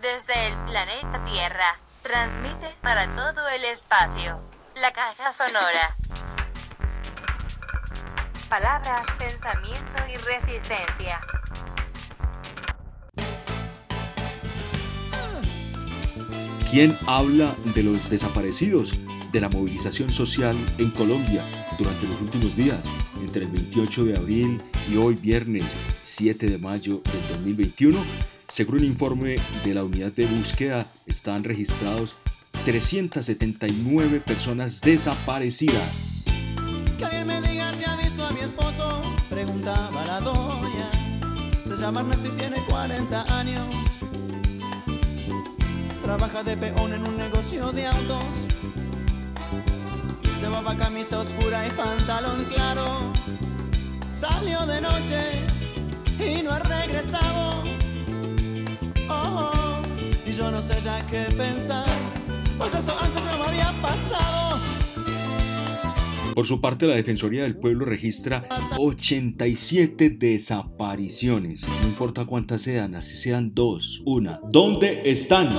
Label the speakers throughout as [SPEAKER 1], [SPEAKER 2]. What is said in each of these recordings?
[SPEAKER 1] desde el planeta Tierra, transmite para todo el espacio. La caja sonora. Palabras, pensamiento y resistencia.
[SPEAKER 2] ¿Quién habla de los desaparecidos? de la movilización social en Colombia durante los últimos días, entre el 28 de abril y hoy viernes 7 de mayo del 2021. Según un informe de la unidad de búsqueda, están registrados 379 personas desaparecidas.
[SPEAKER 3] Que alguien me diga si ha visto a mi esposo, preguntaba la doña. Se llama Ernesto y tiene 40 años. Trabaja de peón en un negocio de autos. Llevaba camisa oscura y pantalón claro. Salió de noche y no ha regresado. Yo no sé ya qué pensar. Pues esto antes no me había pasado.
[SPEAKER 2] Por su parte, la Defensoría del Pueblo registra 87 desapariciones. No importa cuántas sean, así sean dos, una. ¿Dónde están?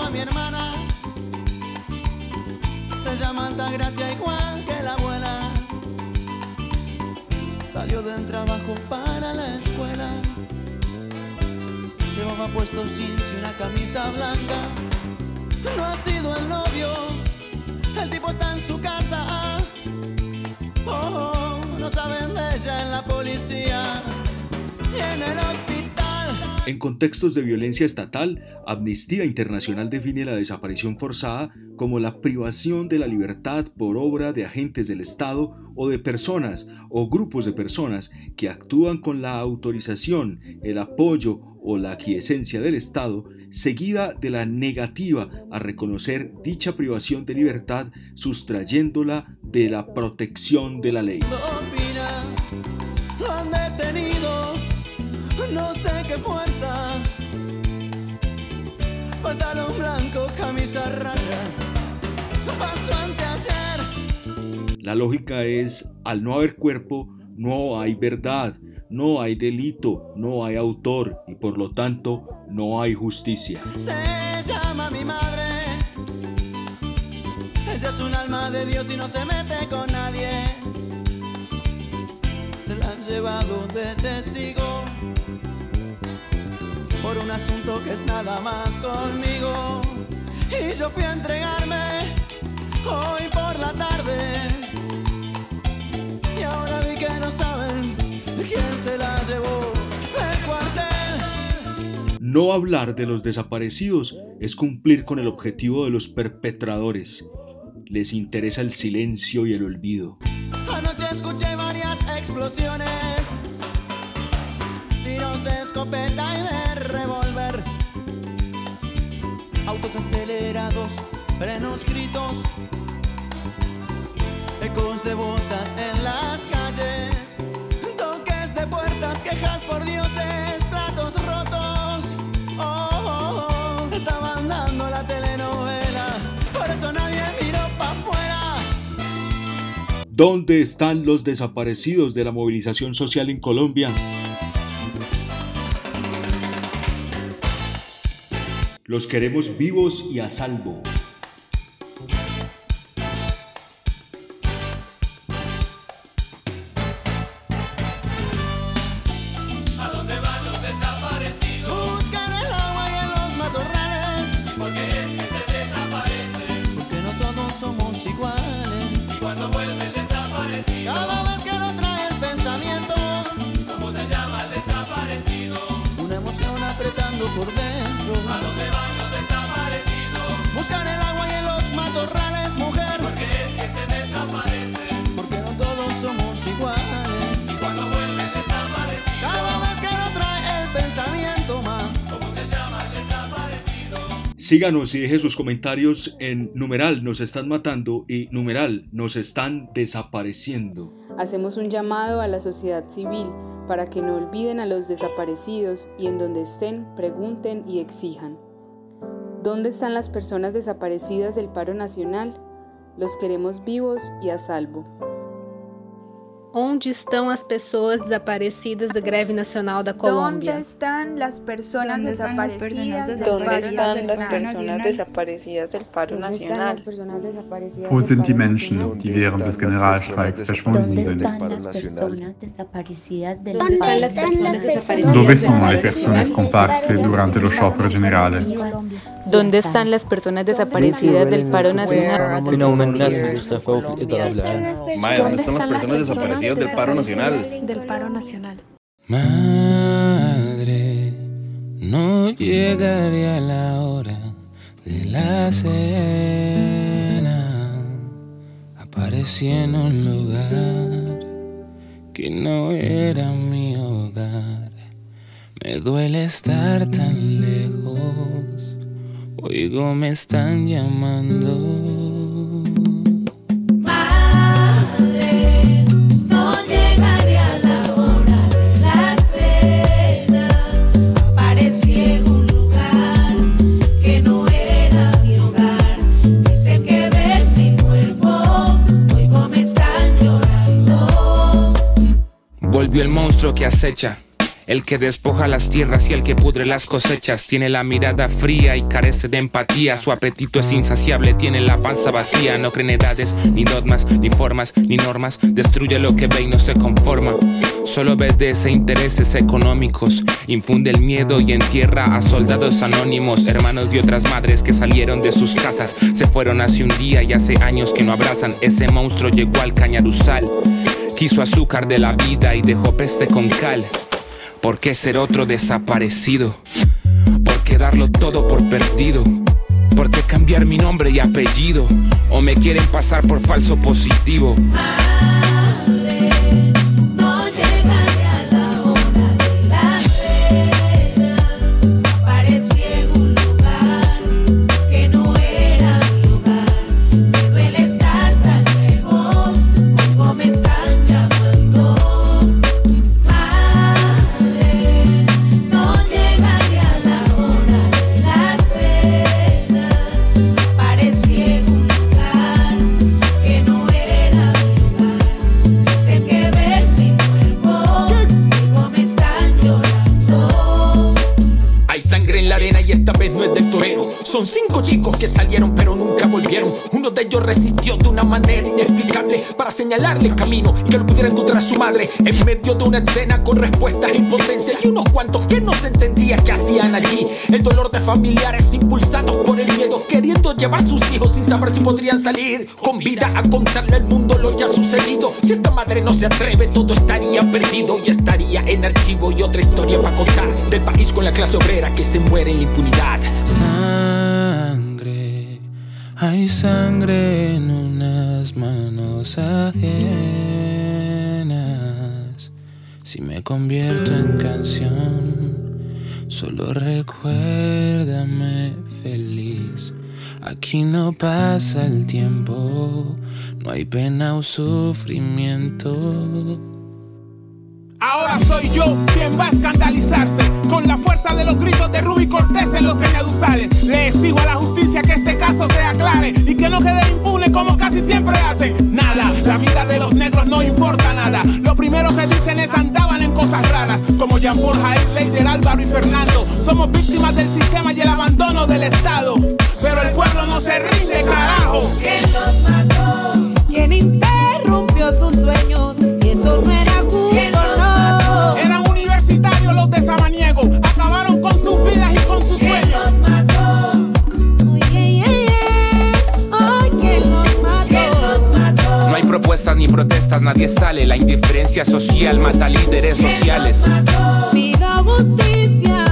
[SPEAKER 3] Puesto jeans y una camisa blanca. No ha sido el novio, el tipo está en su casa. Oh, oh, no saben de ella en la policía y en el hospital.
[SPEAKER 2] En contextos de violencia estatal, Amnistía Internacional define la desaparición forzada como la privación de la libertad por obra de agentes del Estado o de personas o grupos de personas que actúan con la autorización, el apoyo o la aquiescencia del Estado, seguida de la negativa a reconocer dicha privación de libertad, sustrayéndola de la protección de la ley.
[SPEAKER 3] Lo opina, lo han detenido, no sé qué fuerza. Pantalón blanco, camisa a rayas, pasó anteayer.
[SPEAKER 2] La lógica es, al no haber cuerpo, no hay verdad, no hay delito, no hay autor y por lo tanto no hay justicia.
[SPEAKER 3] Se llama mi madre. Ella es un alma de Dios y no se mete con nadie. Se la han llevado de testigo por un asunto que es nada más conmigo. Y yo fui a entregarme hoy por la tarde. Y ahora vi que no saben quién se la llevó el cuartel.
[SPEAKER 2] No hablar de los desaparecidos es cumplir con el objetivo de los perpetradores. Les interesa el silencio y el olvido.
[SPEAKER 3] Anoche escuché varias explosiones, tiros de escopeta y de revólver, autos acelerados, frenos, gritos, ecos de botas en las quejas por dioses, platos rotos. Oh, oh, oh, estaban dando la telenovela, por eso nadie miró para afuera.
[SPEAKER 2] ¿Dónde están los desaparecidos de la movilización social en Colombia? Los queremos vivos y a salvo.
[SPEAKER 3] Cuando vuelven desaparecido. Cada vez que lo trae el pensamiento. ¿Cómo se llama el desaparecido? Una emoción apretando por dentro. ¿A dónde van los desaparecidos? Buscan el agua y en los matorrales, mujer. Porque es que se desaparecen.
[SPEAKER 2] Síganos y deje sus comentarios en numeral nos están matando y numeral nos están desapareciendo.
[SPEAKER 4] Hacemos un llamado a la sociedad civil para que no olviden a los desaparecidos y en donde estén pregunten y exijan. ¿Dónde están las personas desaparecidas del paro nacional? Los queremos vivos y a salvo.
[SPEAKER 5] Onde estão as pessoas desaparecidas da greve nacional da Colômbia?
[SPEAKER 6] Onde estão as pessoas desaparecidas?
[SPEAKER 7] Onde estão
[SPEAKER 6] as
[SPEAKER 7] pessoas desaparecidas do paro nacional?
[SPEAKER 8] Wo sind die Menschen, die während des Generalstreiks verschwunden sind? Dove sono le persone scomparse durante lo sciopero generale?
[SPEAKER 9] Onde estão as pessoas desaparecidas do paro nacional?
[SPEAKER 10] Onde estão as pessoas desaparecidas? Del paro nacional?
[SPEAKER 6] Del paro nacional.
[SPEAKER 11] Madre, no llegaría la hora de la cena. Aparecí en un lugar que no era mi hogar. Me duele estar tan lejos. Oigo, me están llamando.
[SPEAKER 12] Que
[SPEAKER 11] acecha. El que despoja las tierras y el que pudre las cosechas tiene la mirada fría y carece de empatía. Su apetito es insaciable, tiene la panza vacía. No cree en edades, ni dogmas, ni formas, ni normas. Destruye lo que ve y no se conforma. Solo obedece intereses económicos. Infunde el miedo y entierra a soldados anónimos, hermanos de otras madres que salieron de sus casas. Se fueron hace un día y hace años que no abrazan. Ese monstruo llegó al cañaruzal. Quiso azúcar de la vida y dejó peste con cal. ¿Por qué ser otro desaparecido? ¿Por qué darlo todo por perdido? ¿Por qué cambiar mi nombre y apellido? ¿O me quieren pasar por falso positivo?
[SPEAKER 13] Son cinco chicos que salieron pero nunca volvieron. Uno de ellos resistió de una manera inexplicable para señalarle el camino y que lo pudiera encontrar a su madre en medio de una escena con respuestas e impotencia y unos cuantos que no se entendía que hacían allí. El dolor de familiares impulsados por el miedo, queriendo llevar sus hijos sin saber si podrían salir con vida a contarle al mundo lo ya sucedido. Si esta madre no se atreve, todo estaría perdido y estaría en archivo y otra historia para contar del país con la clase obrera que se muere en la impunidad.
[SPEAKER 11] Hay sangre en unas manos ajenas. Si me convierto en canción, solo recuérdame feliz. Aquí no pasa el tiempo, no hay pena o sufrimiento.
[SPEAKER 14] Ahora soy yo quien va a escandalizarse con la fuerza de los gritos de Ruby Cortés en los cañaduzales. Le exijo a la justicia que este caso se aclare y que no quede impune como casi siempre hacen. Nada, la vida de los negros no importa nada. Lo primero que dicen es andaban en cosas raras, como Jean Paul Jair, Leider, Álvaro y Fernando. Somos víctimas del sistema y el abandono del Estado. Pero el pueblo no se rinde, carajo.
[SPEAKER 12] ¿Quién los mató? ¿Quién interrumpió sus sueños? Y eso no
[SPEAKER 11] Ni protestas, nadie sale. La indiferencia social mata líderes sociales.
[SPEAKER 12] Pido justicia.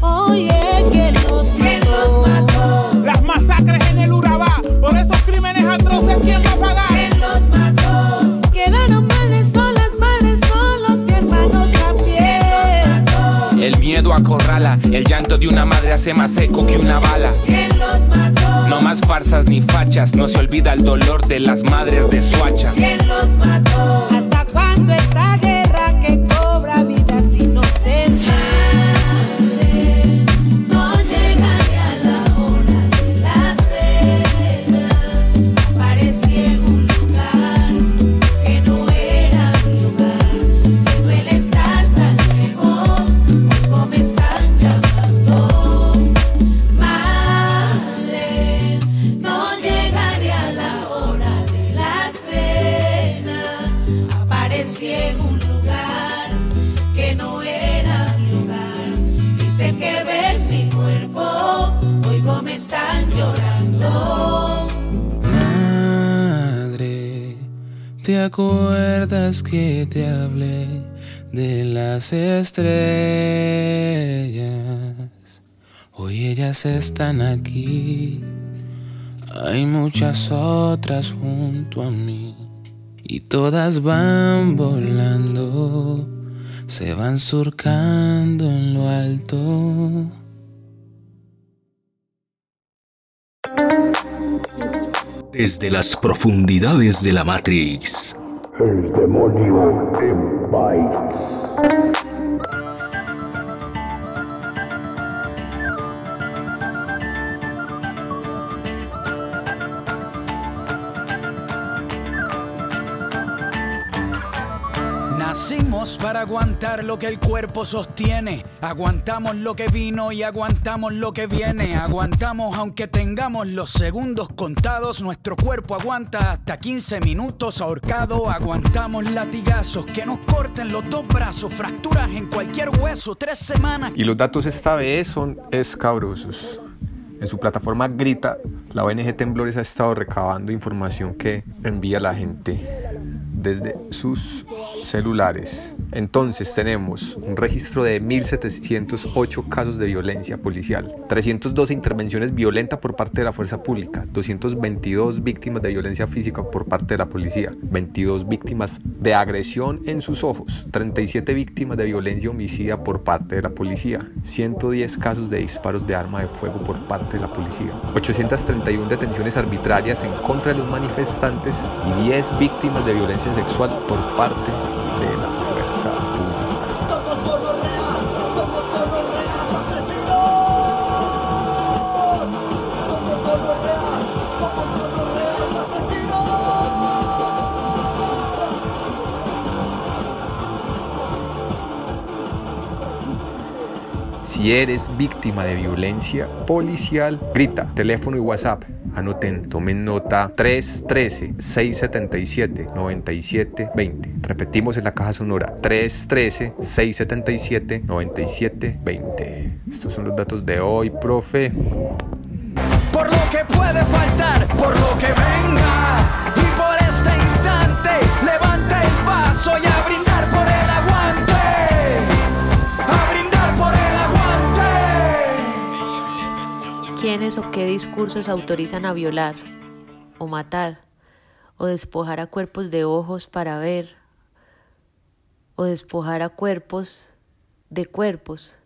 [SPEAKER 12] Oye, ¿quién los mató?
[SPEAKER 14] Las masacres en el Urabá. Por esos crímenes atroces, ¿quién va a pagar?
[SPEAKER 12] ¿Quién los mató? Quedaron madres solas, madres solos y hermanos también.
[SPEAKER 11] El miedo acorrala, el llanto de una madre hace más eco que una bala.
[SPEAKER 12] ¿Quién?
[SPEAKER 11] No más farsas ni fachas, no se olvida el dolor de las madres de Suacha.
[SPEAKER 12] ¿Quién los mató? ¿Hasta cuándo esta que
[SPEAKER 15] te hablé de las estrellas. Hoy ellas están aquí. Hay muchas otras junto a mí. Y todas van volando. Se van surcando en lo alto.
[SPEAKER 16] Desde las profundidades de la Matrix.
[SPEAKER 17] El demonio en Bytes.
[SPEAKER 18] Para aguantar lo que el cuerpo sostiene. Aguantamos lo que vino y aguantamos lo que viene. Aguantamos aunque tengamos los segundos contados. Nuestro cuerpo aguanta hasta 15 minutos ahorcado. Aguantamos latigazos que nos corten los dos brazos. Fracturas en cualquier hueso. Tres semanas.
[SPEAKER 19] Y los datos esta vez son escabrosos. En su plataforma Grita, la ONG Temblores ha estado recabando información que envía la gente desde sus celulares. Entonces tenemos un registro de 1.708 casos de violencia policial, 312 intervenciones violentas por parte de la fuerza pública, 222 víctimas de violencia física por parte de la policía, 22 víctimas de agresión en sus ojos, 37 víctimas de violencia homicida por parte de la policía, 110 casos de disparos de arma de fuego por parte de la policía, 831 detenciones arbitrarias en contra de los manifestantes y 10 víctimas de violencia sexual por parte Si eres víctima de violencia policial, grita, teléfono y WhatsApp. Anoten, tomen nota 313-677-9720. Repetimos en la caja sonora 313-677-9720. Estos son los datos de hoy, profe.
[SPEAKER 18] Por lo que puede faltar, por lo que venga. Aguante.
[SPEAKER 20] ¿Quiénes o qué discursos autorizan a violar, o matar, o despojar a cuerpos de ojos para ver, o despojar a cuerpos de cuerpos?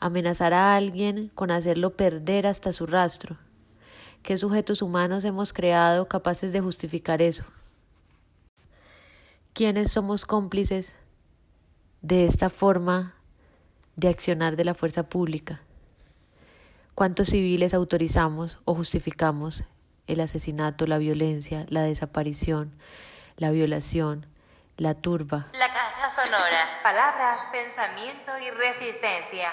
[SPEAKER 20] amenazar a alguien con hacerlo perder hasta su rastro. ¿Qué sujetos humanos hemos creado capaces de justificar eso? ¿Quiénes somos cómplices de esta forma de accionar de la fuerza pública? ¿Cuántos civiles autorizamos o justificamos el asesinato, la violencia, la desaparición, la violación, la turba?
[SPEAKER 1] La caja sonora. Palabras, pensamiento y resistencia.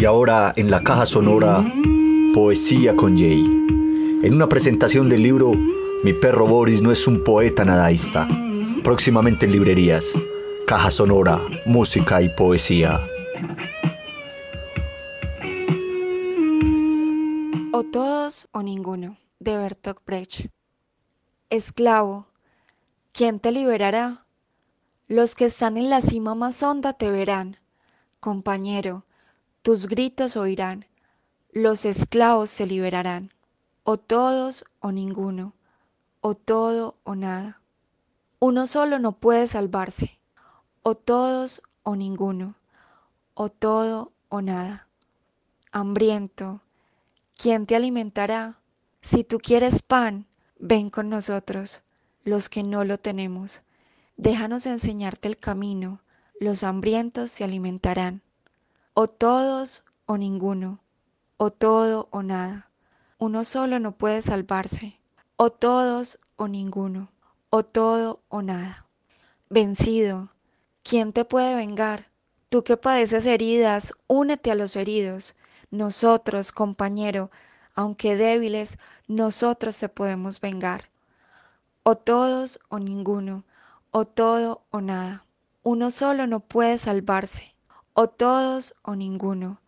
[SPEAKER 21] Y ahora en la caja sonora, Poesía con Jay. En una presentación del libro Mi perro Boris no es un poeta nadaísta. Próximamente en librerías. Caja sonora, música y poesía.
[SPEAKER 22] O todos o ninguno, de Bertolt Brecht. Esclavo, ¿quién te liberará? Los que están en la cima más honda te verán. Compañero, tus gritos oirán. Los esclavos te liberarán. O todos o ninguno, o todo o nada. Uno solo no puede salvarse. O todos o ninguno, o todo o nada. Hambriento, ¿quién te alimentará? Si tú quieres pan, ven con nosotros, los que no lo tenemos. Déjanos enseñarte el camino, los hambrientos se alimentarán. O todos o ninguno, o todo o nada. Uno solo no puede salvarse. O todos o ninguno, o todo o nada. Vencido, ¿quién te puede vengar? Tú que padeces heridas, únete a los heridos. Nosotros, compañero, aunque débiles, nosotros te podemos vengar. O todos o ninguno, o todo o nada. Uno solo no puede salvarse. O todos o ninguno,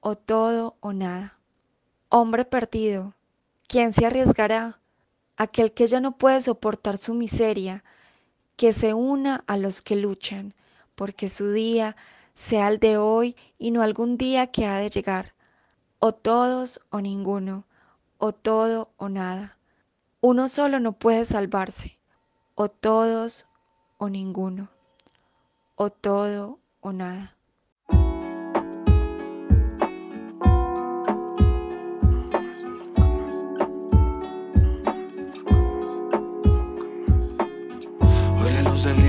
[SPEAKER 22] o todo o nada. Hombre perdido, ¿quién se arriesgará? Aquel que ya no puede soportar su miseria, que se una a los que luchan, porque su día sea el de hoy y no algún día que ha de llegar. O todos o ninguno, o todo o nada. Uno solo no puede salvarse. O todos o ninguno, o todo o nada.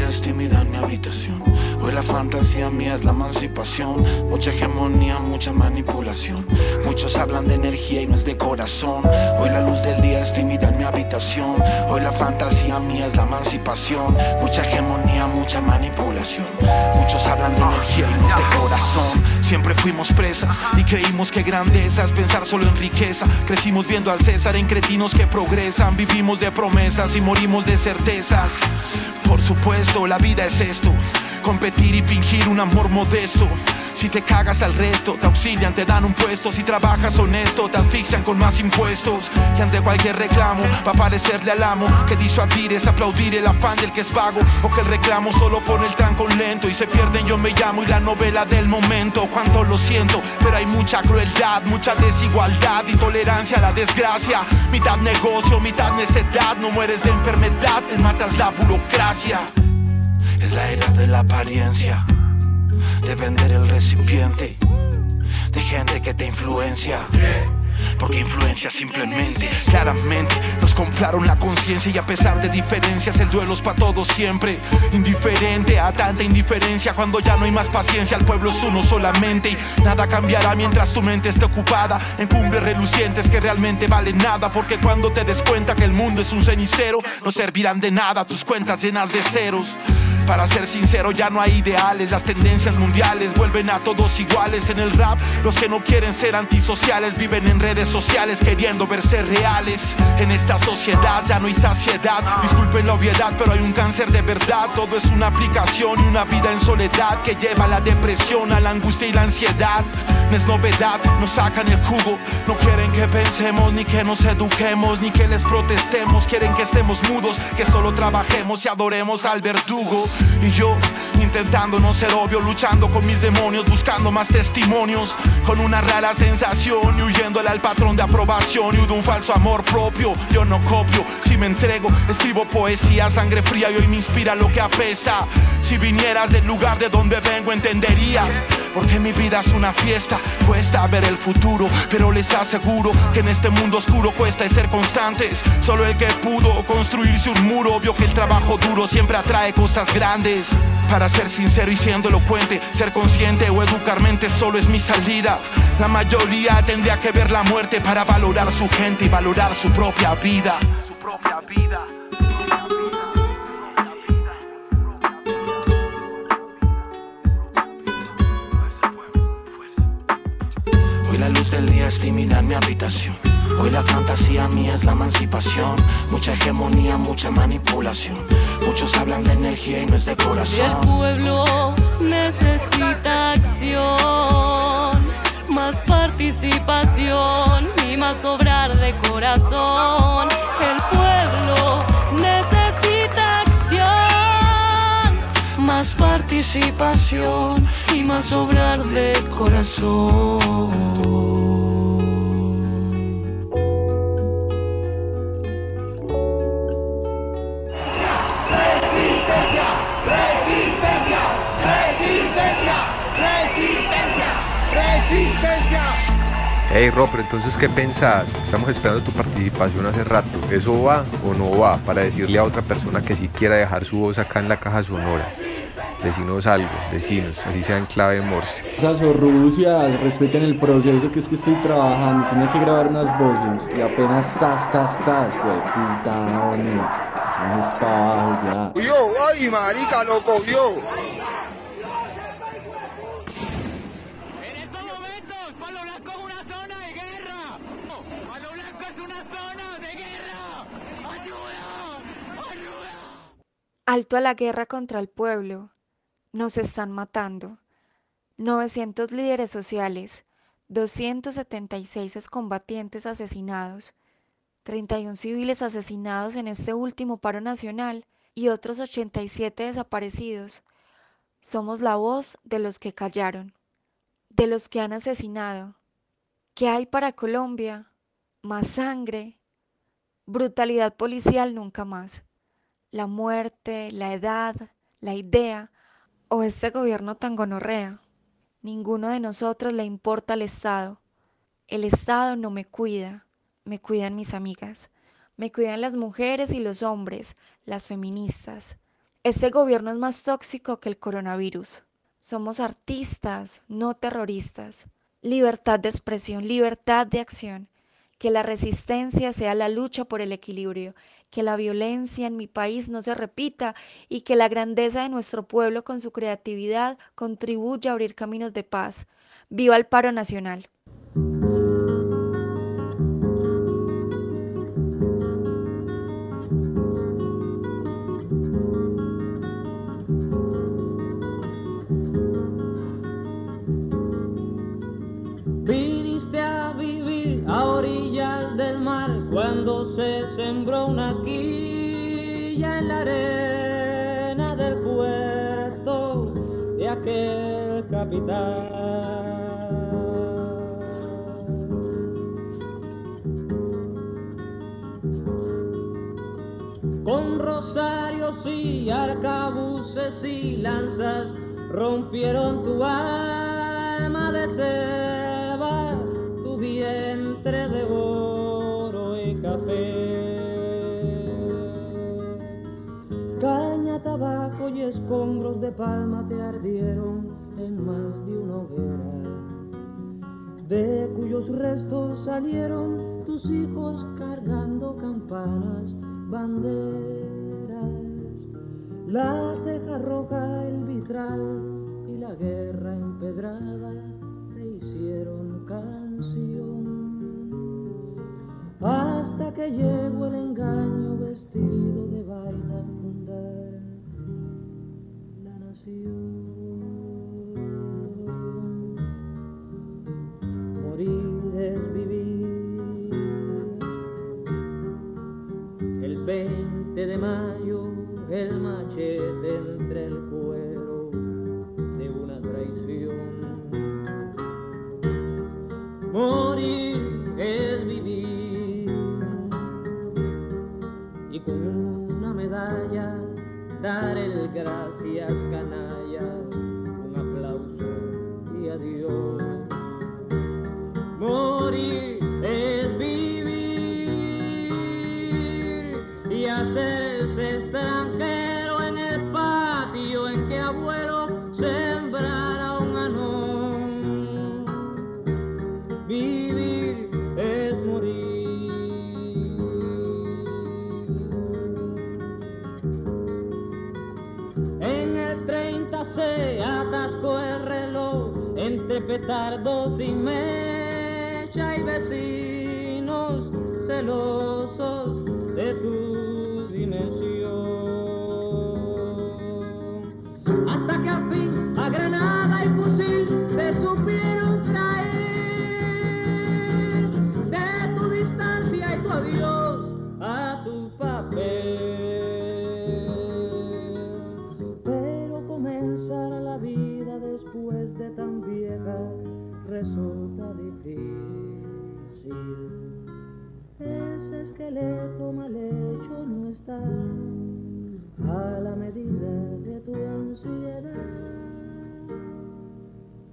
[SPEAKER 23] Es tímida en mi habitación. Hoy la fantasía mía es la emancipación. Mucha hegemonía, mucha manipulación. Muchos hablan de energía y no es de corazón. Hoy la luz del día es tímida en mi habitación. Hoy la fantasía mía es la emancipación. Mucha hegemonía, mucha manipulación. Muchos hablan de energía y no es de corazón. Siempre fuimos presas y creímos que grandeza es pensar solo en riqueza. Crecimos viendo al César en cretinos que progresan. Vivimos de promesas y morimos de certezas. Por supuesto, la vida es esto. Competir y fingir un amor modesto. Si te cagas al resto, te auxilian, te dan un puesto. Si trabajas honesto, te asfixian con más impuestos. Y ante cualquier reclamo, va a parecerle al amo que disuadir es aplaudir el afán del que es vago. O que el reclamo solo pone el trancón lento y se pierden yo me llamo y la novela del momento. Cuánto lo siento, pero hay mucha crueldad, mucha desigualdad, intolerancia a la desgracia. Mitad negocio, mitad necedad. No mueres de enfermedad, te matas la burocracia. Es la era de la apariencia de vender el recipiente, de gente que te influencia. Porque influencia simplemente, claramente Nos compraron la conciencia y a pesar de diferencias El duelo es para todos siempre. Indiferente a tanta indiferencia Cuando ya no hay más paciencia El pueblo es uno solamente Y nada cambiará mientras tu mente esté ocupada En cumbres relucientes que realmente valen nada. Porque cuando te des cuenta que el mundo es un cenicero No servirán de nada tus cuentas llenas de ceros para ser sincero ya no hay ideales, las tendencias mundiales vuelven a todos iguales en el rap. Los que no quieren ser antisociales viven en redes sociales queriendo verse reales. En esta sociedad ya no hay saciedad, disculpen la obviedad, pero hay un cáncer de verdad. Todo es una aplicación y una vida en soledad que lleva a la depresión, a la angustia y la ansiedad. No es novedad, nos sacan el jugo. No quieren que pensemos, ni que nos eduquemos, ni que les protestemos. Quieren que estemos mudos, que solo trabajemos y adoremos al verdugo. Y yo intentando no ser obvio, luchando con mis demonios, buscando más testimonios, con una rara sensación y huyéndole al patrón de aprobación y de un falso amor propio. Yo no copio, si me entrego, escribo poesía, sangre fría y hoy me inspira lo que apesta. Si vinieras del lugar de donde vengo, entenderías. Porque mi vida es una fiesta, cuesta ver el futuro, pero les aseguro que en este mundo oscuro cuesta ser constantes. Solo el que pudo construirse un muro vio que el trabajo duro siempre atrae cosas grandes. Para sincero y siendo elocuente, ser consciente o educar mente solo es mi salida. La mayoría tendría que ver la muerte para valorar su gente y valorar su propia vida. Su propia vida. Hoy la luz del día es tímida en mi habitación. Hoy la fantasía mía es la emancipación. Mucha hegemonía, mucha manipulación. Muchos hablan de energía y no es de
[SPEAKER 24] Y el
[SPEAKER 23] corazón.
[SPEAKER 24] pueblo necesita acción, más participación y más obrar de corazón. El pueblo necesita acción, más participación y más obrar de corazón.
[SPEAKER 19] Hey Rob, pero entonces ¿qué pensás? Estamos esperando tu participación hace rato. ¿Eso va o no va? Para decirle a otra persona que sí quiera dejar su voz acá en la caja sonora. Decinos algo, decinos, así sea en clave morse.
[SPEAKER 25] Esas Rusias, respeten el proceso que es que estoy trabajando, tenía que grabar unas voces y apenas tas, tas, tas, güey, puta, no, no es pa' abajo ya.
[SPEAKER 26] Yo, ay, marica, loco, yo.
[SPEAKER 22] Alto a la guerra contra el pueblo. Nos están matando. 900 líderes sociales, 276 excombatientes asesinados, 31 civiles asesinados en este último paro nacional y otros 87 desaparecidos. Somos la voz de los que callaron, de los que han asesinado. ¿Qué hay para Colombia? Más sangre, brutalidad policial nunca más. La muerte, la edad, la idea o este gobierno tan gonorrea. Ninguno de nosotros le importa al Estado. El Estado no me cuida, me cuidan mis amigas, me cuidan las mujeres y los hombres, las feministas. Este gobierno es más tóxico que el coronavirus. Somos artistas, no terroristas. Libertad de expresión, libertad de acción. Que la resistencia sea la lucha por el equilibrio, que la violencia en mi país no se repita y que la grandeza de nuestro pueblo con su creatividad contribuya a abrir caminos de paz. Viva el paro nacional.
[SPEAKER 26] Sembró una quilla en la arena del puerto de aquel capitán. Con rosarios y arcabuces y lanzas rompieron tu alma de selva, tu vientre de oro escombros de palma te ardieron en más de una hoguera, de cuyos restos salieron tus hijos cargando campanas, banderas. La teja roja, el vitral y la guerra empedrada te hicieron canción. Hasta que llegó el engaño vestido de vaina 20 de mayo, el machete entre el cuero de una traición. Morir es vivir y con una medalla dar el gracias 30 se atascó el reloj entre petardos y mecha y vecinos celosos de tu dimensión. Hasta que al fin a granada y fusil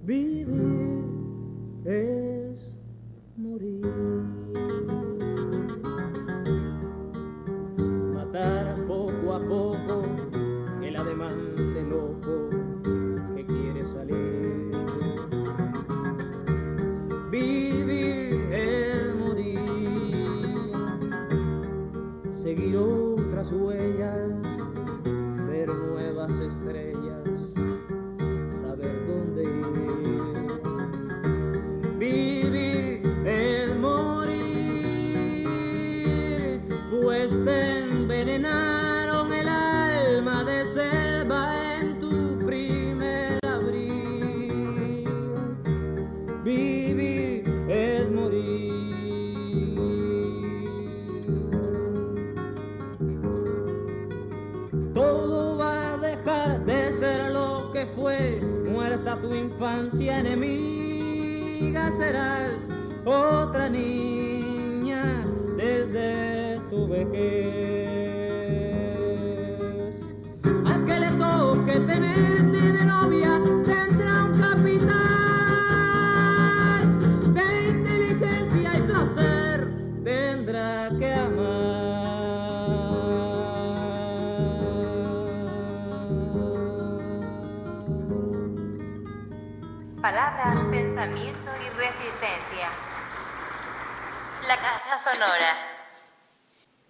[SPEAKER 26] Vivir es tu infancia enemiga, serás otra niña desde tu vejez. Al que le toque tenerte de novia
[SPEAKER 1] pensamiento y resistencia. La caja sonora.